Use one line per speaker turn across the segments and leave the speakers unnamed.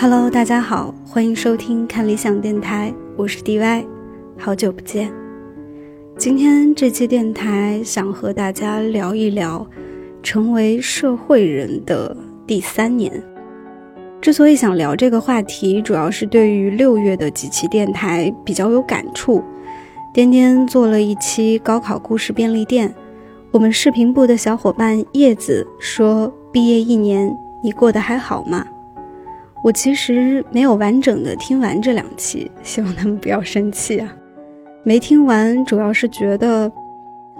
Hello，大家好，欢迎收听看理想电台，我是 DY，好久不见。今天这期电台想和大家聊一聊成为社会人的第三年。之所以想聊这个话题，主要是对于六月的几期电台比较有感触。颠颠做了一期高考故事便利店，我们视频部的小伙伴叶子说：“毕业一年，你过得还好吗？”我其实没有完整的听完这两期，希望他们不要生气啊。没听完，主要是觉得，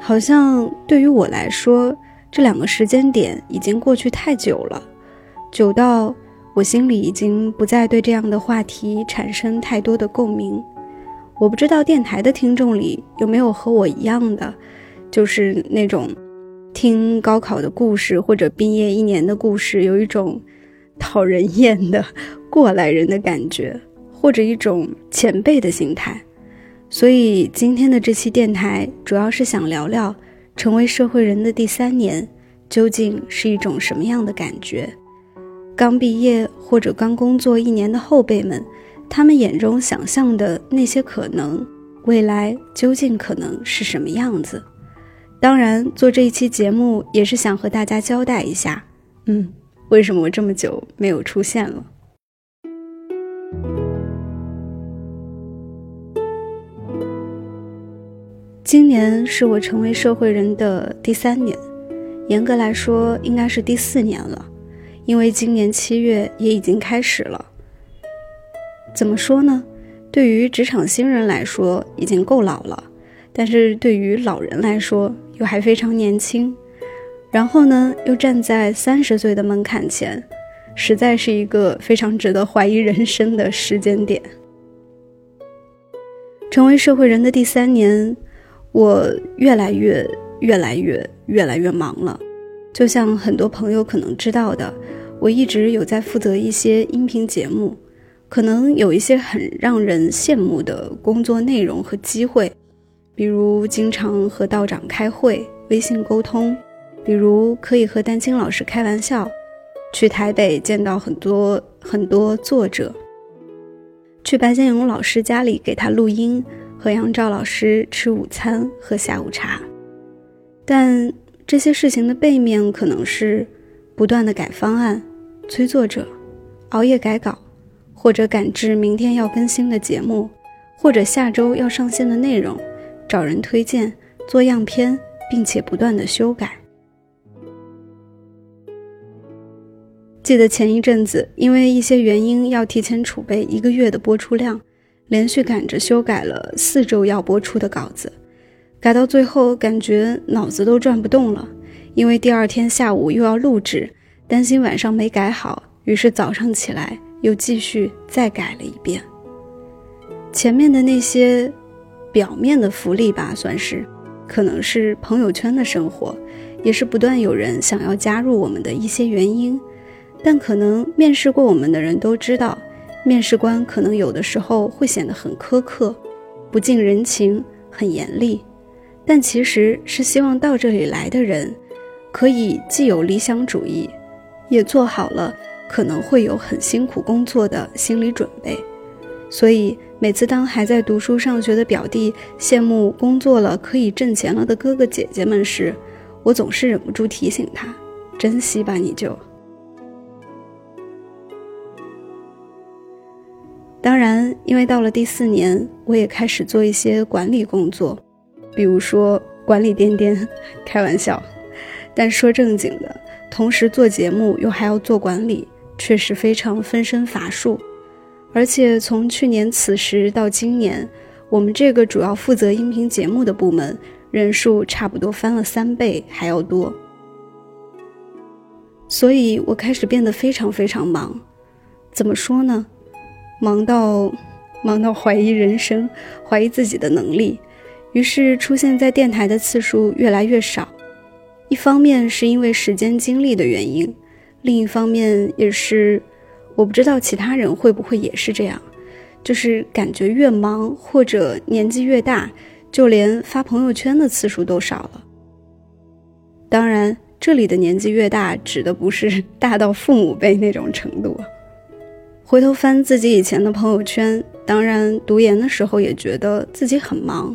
好像对于我来说，这两个时间点已经过去太久了，久到我心里已经不再对这样的话题产生太多的共鸣。我不知道电台的听众里有没有和我一样的，就是那种听高考的故事或者毕业一年的故事，有一种。讨人厌的过来人的感觉，或者一种前辈的心态，所以今天的这期电台主要是想聊聊成为社会人的第三年究竟是一种什么样的感觉。刚毕业或者刚工作一年的后辈们，他们眼中想象的那些可能，未来究竟可能是什么样子？当然，做这一期节目也是想和大家交代一下，嗯。为什么我这么久没有出现了？今年是我成为社会人的第三年，严格来说应该是第四年了，因为今年七月也已经开始了。怎么说呢？对于职场新人来说已经够老了，但是对于老人来说又还非常年轻。然后呢，又站在三十岁的门槛前，实在是一个非常值得怀疑人生的时间点。成为社会人的第三年，我越来越、越来越、越来越忙了。就像很多朋友可能知道的，我一直有在负责一些音频节目，可能有一些很让人羡慕的工作内容和机会，比如经常和道长开会、微信沟通。比如可以和丹青老师开玩笑，去台北见到很多很多作者，去白先勇老师家里给他录音，和杨照老师吃午餐喝下午茶。但这些事情的背面可能是不断的改方案、催作者、熬夜改稿，或者赶制明天要更新的节目，或者下周要上线的内容，找人推荐、做样片，并且不断的修改。记得前一阵子，因为一些原因要提前储备一个月的播出量，连续赶着修改了四周要播出的稿子，改到最后感觉脑子都转不动了。因为第二天下午又要录制，担心晚上没改好，于是早上起来又继续再改了一遍。前面的那些表面的福利吧，算是，可能是朋友圈的生活，也是不断有人想要加入我们的一些原因。但可能面试过我们的人都知道，面试官可能有的时候会显得很苛刻、不近人情、很严厉，但其实是希望到这里来的人，可以既有理想主义，也做好了可能会有很辛苦工作的心理准备。所以每次当还在读书上学的表弟羡慕工作了可以挣钱了的哥哥姐姐们时，我总是忍不住提醒他：珍惜吧，你就。当然，因为到了第四年，我也开始做一些管理工作，比如说管理颠颠，开玩笑。但说正经的，同时做节目又还要做管理，确实非常分身乏术。而且从去年此时到今年，我们这个主要负责音频节目的部门人数差不多翻了三倍还要多，所以我开始变得非常非常忙。怎么说呢？忙到，忙到怀疑人生，怀疑自己的能力，于是出现在电台的次数越来越少。一方面是因为时间精力的原因，另一方面也是，我不知道其他人会不会也是这样，就是感觉越忙或者年纪越大，就连发朋友圈的次数都少了。当然，这里的年纪越大，指的不是大到父母辈那种程度。回头翻自己以前的朋友圈当然读研的时候也觉得自己很忙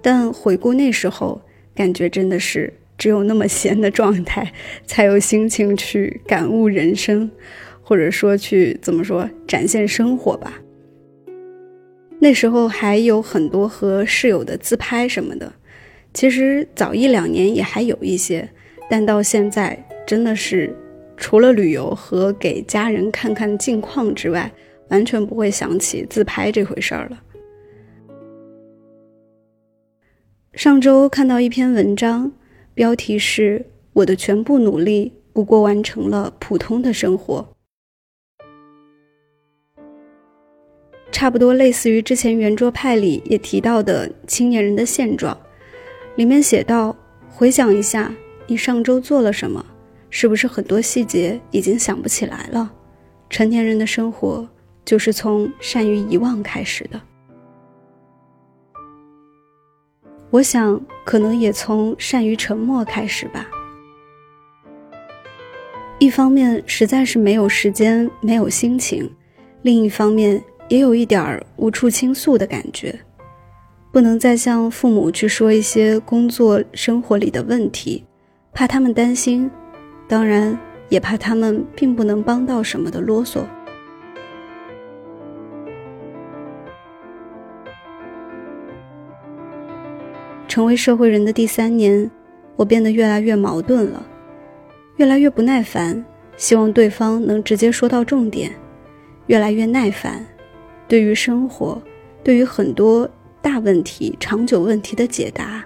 但回顾那时候感觉真的是只有那么闲的状态才有心情去感悟人生或者说去怎么说展现生活吧。那时候还有很多和室友的自拍什么的其实早一两年也还有一些但到现在真的是除了旅游和给家人看看近况之外完全不会想起自拍这回事儿了。上周看到一篇文章标题是我的全部努力不过完成了普通的生活差不多类似于之前圆桌派里也提到的青年人的现状里面写道回想一下你上周做了什么是不是很多细节已经想不起来了？成年人的生活就是从善于遗忘开始的。我想，可能也从善于沉默开始吧。一方面实在是没有时间、没有心情，另一方面也有一点儿无处倾诉的感觉，不能再向父母去说一些工作、生活里的问题，怕他们担心当然也怕他们并不能帮到什么的啰嗦。成为社会人的第三年我变得越来越矛盾了越来越不耐烦希望对方能直接说到重点越来越耐烦对于生活对于很多大问题长久问题的解答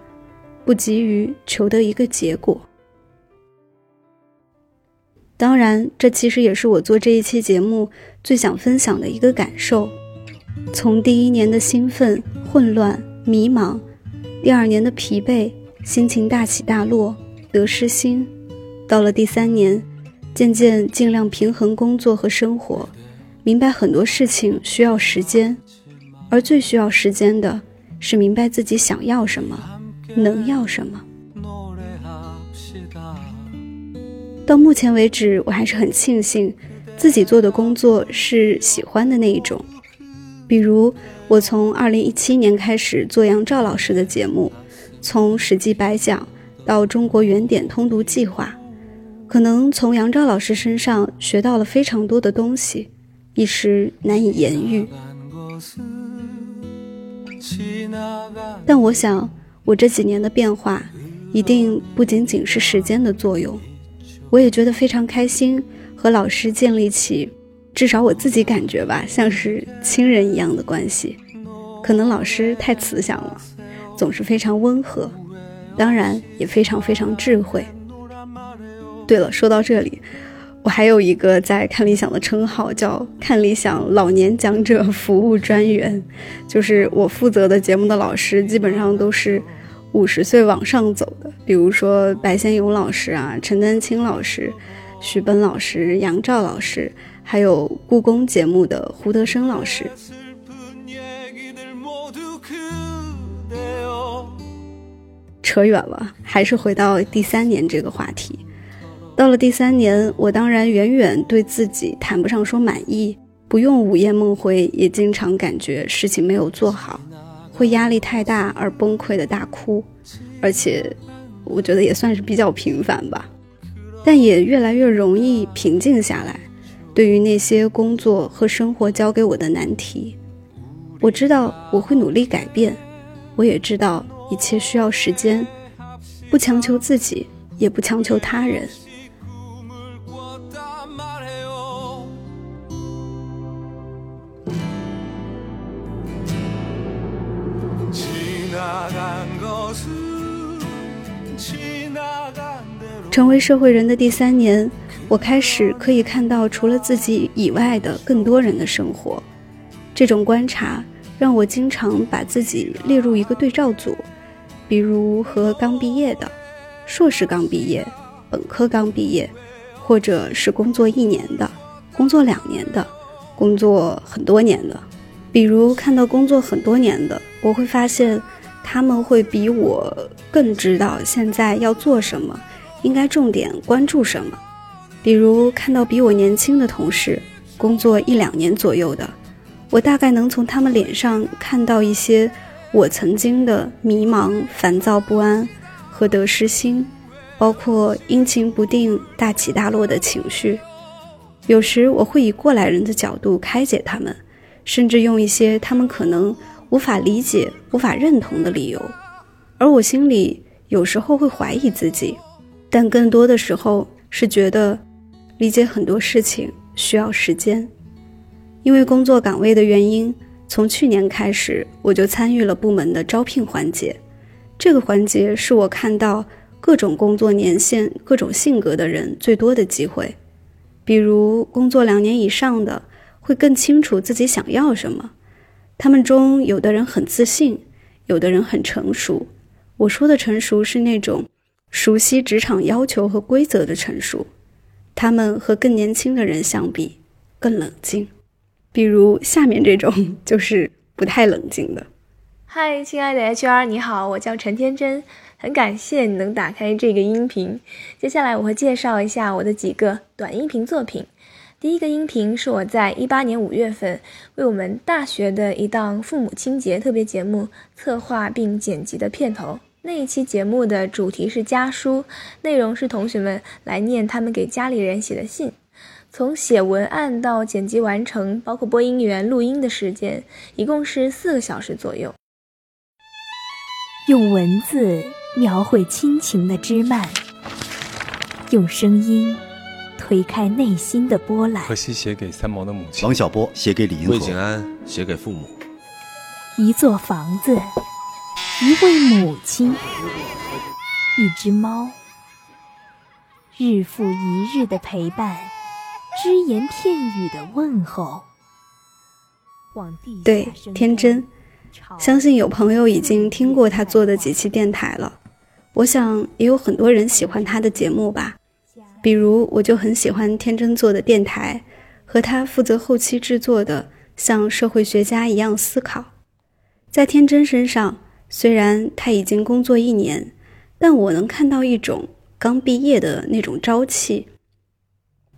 不急于求得一个结果。当然这其实也是我做这一期节目最想分享的一个感受。从第一年的兴奋混乱迷茫第二年的疲惫心情大起大落得失心到了第三年渐渐尽量平衡工作和生活明白很多事情需要时间而最需要时间的是明白自己想要什么能要什么。到目前为止我还是很庆幸自己做的工作是喜欢的那一种。比如我从二零一七年开始做杨照老师的节目从史记白讲到中国原点通读计划可能从杨照老师身上学到了非常多的东西一时难以言喻。但我想我这几年的变化一定不仅仅是时间的作用我也觉得非常开心和老师建立起至少我自己感觉吧像是亲人一样的关系。可能老师太慈祥了总是非常温和当然也非常非常智慧。对了说到这里我还有一个在看理想的称号叫看理想老年讲者服务专员就是我负责的节目的老师基本上都是五十岁往上走的，比如说白先勇老师啊、陈丹青老师、徐奔老师、杨照老师，还有故宫节目的胡德生老师。扯远了，还是回到第三年这个话题。到了第三年，我当然远远对自己谈不上说满意，不用午夜梦回，也经常感觉事情没有做好。会压力太大而崩溃的大哭而且我觉得也算是比较平凡吧。但也越来越容易平静下来对于那些工作和生活交给我的难题。我知道我会努力改变我也知道一切需要时间不强求自己也不强求他人。成为社会人的第三年我开始可以看到除了自己以外的更多人的生活。这种观察让我经常把自己列入一个对照组比如和刚毕业的硕士刚毕业本科刚毕业或者是工作一年的工作两年的工作很多年的。比如看到工作很多年的我会发现他们会比我更知道现在要做什么应该重点关注什么。比如看到比我年轻的同事工作一两年左右的我大概能从他们脸上看到一些我曾经的迷茫烦躁不安和得失心包括阴晴不定大起大落的情绪。有时我会以过来人的角度开解他们甚至用一些他们可能无法理解、无法认同的理由，而我心里有时候会怀疑自己，但更多的时候是觉得理解很多事情需要时间。因为工作岗位的原因，从去年开始我就参与了部门的招聘环节，这个环节是我看到各种工作年限、各种性格的人最多的机会。比如工作两年以上的，会更清楚自己想要什么。他们中有的人很自信，有的人很成熟。我说的成熟是那种熟悉职场要求和规则的成熟。他们和更年轻的人相比，更冷静。比如下面这种 就是不太冷静的。
嗨，亲爱的 HR，你好，我叫陈天真。很感谢你能打开这个音频。接下来我会介绍一下我的几个短音频作品。第一个音频是我在一八年五月份为我们大学的一档父母亲节特别节目策划并剪辑的片头。那一期节目的主题是家书，内容是同学们来念他们给家里人写的信。从写文案到剪辑完成，包括播音员录音的时间，一共是四个小时左右。
用文字。描绘亲情的枝蔓，用声音推开内心的波澜。
荷西写给三毛的母亲，
王小波写给李银河，
魏景安写给父母。
一座房子，一位母亲，一只猫，日复一日的陪伴，只言片语的问候。
对，天真，相信有朋友已经听过他做的几期电台了。我想也有很多人喜欢他的节目吧，比如我就很喜欢天真做的电台，和他负责后期制作的《像社会学家一样思考》。在天真身上，虽然他已经工作一年，但我能看到一种刚毕业的那种朝气。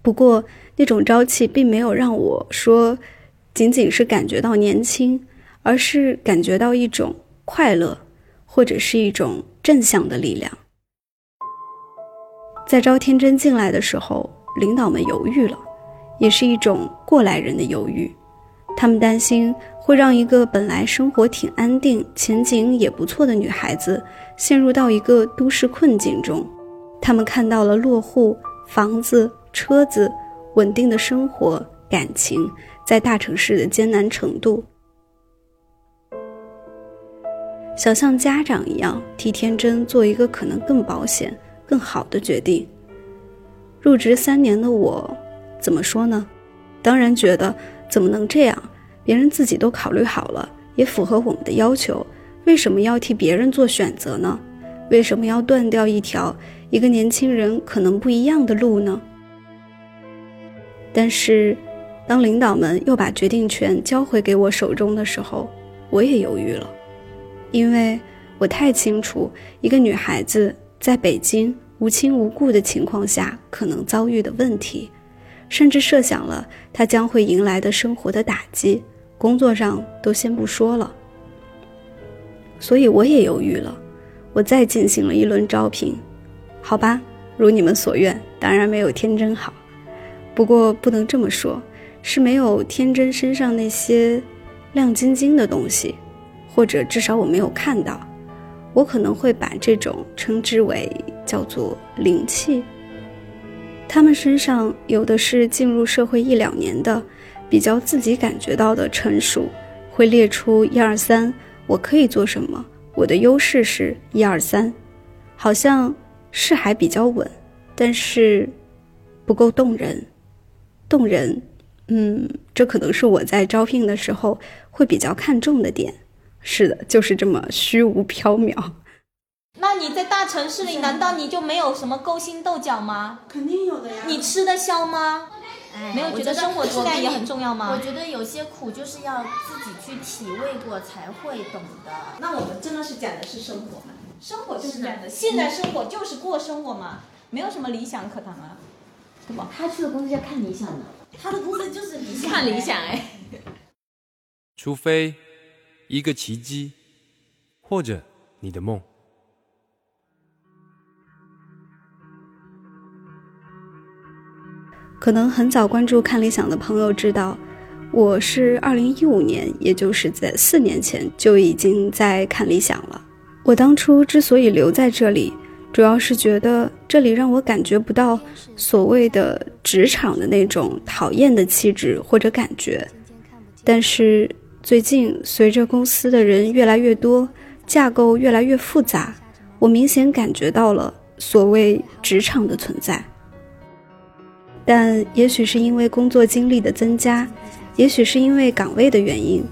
不过那种朝气并没有让我说，仅仅是感觉到年轻，而是感觉到一种快乐，或者是一种。正向的力量。在招天真进来的时候，领导们犹豫了，也是一种过来人的犹豫。他们担心会让一个本来生活挺安定、前景也不错的女孩子陷入到一个都市困境中。他们看到了落户、房子、车子、稳定的生活、感情在大城市的艰难程度。想像家长一样替天真做一个可能更保险、更好的决定。入职三年的我，怎么说呢？当然觉得怎么能这样？别人自己都考虑好了，也符合我们的要求，为什么要替别人做选择呢？为什么要断掉一条一个年轻人可能不一样的路呢？但是，当领导们又把决定权交回给我手中的时候，我也犹豫了。因为我太清楚一个女孩子在北京无亲无故的情况下可能遭遇的问题，甚至设想了他将会迎来的生活的打击，工作上都先不说了。所以我也犹豫了，我再进行了一轮招聘，好吧，如你们所愿，当然没有天真好，不过不能这么说，是没有天真身上那些亮晶晶的东西。或者至少我没有看到，我可能会把这种称之为叫做灵气。他们身上有的是进入社会一两年的，比较自己感觉到的成熟，会列出一二三，我可以做什么，我的优势是一二三，好像是还比较稳，但是不够动人，动人，嗯，这可能是我在招聘的时候会比较看重的点。是的，就是这么虚无缥缈。
那你在大城市里，难道你就没有什么勾心斗角吗？
肯定有的呀。
你吃得消吗？没有觉得生活质量也很重要吗？
我觉得有些苦就是要自己去体味过才会懂的。
那我们真的是讲的是生活嘛？生活就是这样的，现在生活就是过生活嘛，没有什么理想可谈啊，对吧？
他去的公司要看理想的。他的公司就是理想，
看理想哎。
除非一个奇迹，或者你的梦。
可能很早关注看理想的朋友知道，我是二零一五年，也就是在四年前就已经在看理想了。我当初之所以留在这里，主要是觉得这里让我感觉不到所谓的职场的那种讨厌的气质或者感觉。但是最近随着公司的人越来越多，架构越来越复杂，我明显感觉到了所谓职场的存在。但也许是因为工作经历的增加，也许是因为岗位的原因，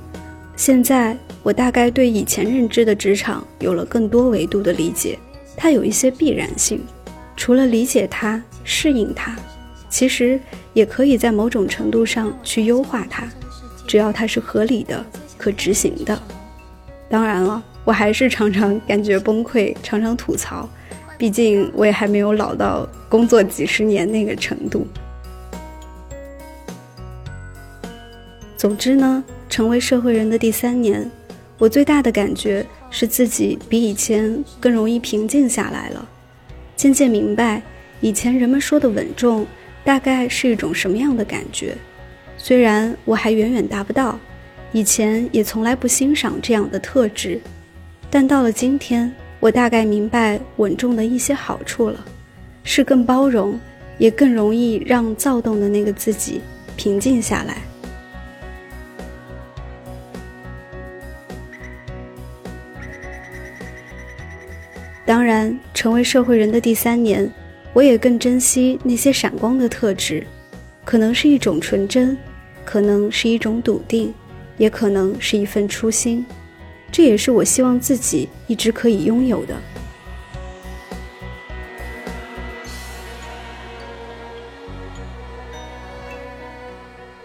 现在我大概对以前认知的职场有了更多维度的理解。它有一些必然性，除了理解它、适应它，其实也可以在某种程度上去优化它，只要它是合理的、可执行的。当然了，我还是常常感觉崩溃，常常吐槽，毕竟我也还没有老到工作几十年那个程度。总之呢，成为社会人的第三年，我最大的感觉是自己比以前更容易平静下来了，渐渐明白以前人们说的稳重大概是一种什么样的感觉。虽然我还远远达不到，以前也从来不欣赏这样的特质，但到了今天，我大概明白稳重的一些好处了，是更包容，也更容易让躁动的那个自己平静下来。当然，成为社会人的第三年，我也更珍惜那些闪光的特质，可能是一种纯真，可能是一种笃定，也可能是一份初心。这也是我希望自己一直可以拥有的。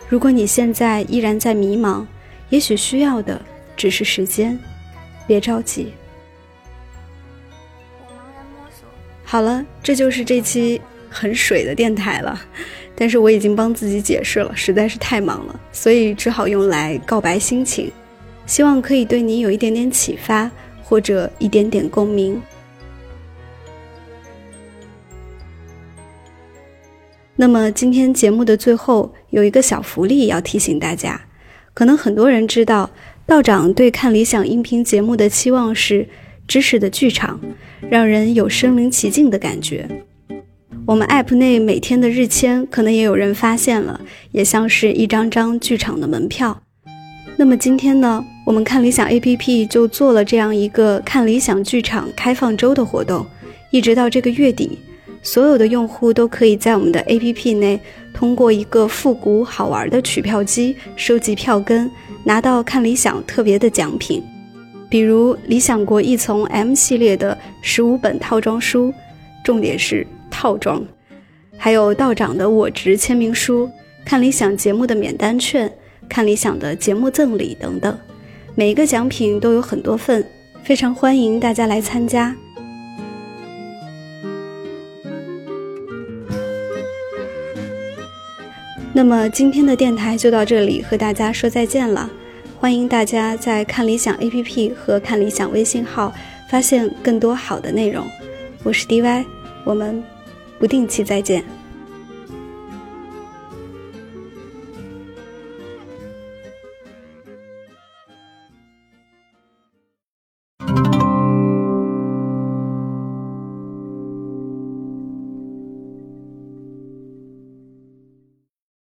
如果你现在依然在迷茫，也许需要的只是时间，别着急。好了，这就是这期很水的电台了，但是我已经帮自己解释了，实在是太忙了，所以只好用来告白心情，希望可以对你有一点点启发，或者一点点共鸣。那么今天节目的最后有一个小福利要提醒大家，可能很多人知道，道长对看理想音频节目的期望是。知识的剧场，让人有身临其境的感觉。我们 App 内每天的日签，可能也有人发现了，也像是一张张剧场的门票。那么今天呢，我们看理想 APP 就做了这样一个看理想剧场开放周的活动，一直到这个月底，所有的用户都可以在我们的 APP 内，通过一个复古好玩的取票机收集票根，拿到看理想特别的奖品。比如理想国一丛 M 系列的十五本套装书，重点是套装，还有道长的我执签名书，看理想节目的免单券，看理想的节目赠礼等等，每一个奖品都有很多份，非常欢迎大家来参加。那么今天的电台就到这里，和大家说再见了。欢迎大家在看理想 APP 和看理想微信号发现更多好的内容。我是 DY，我们不定期再见。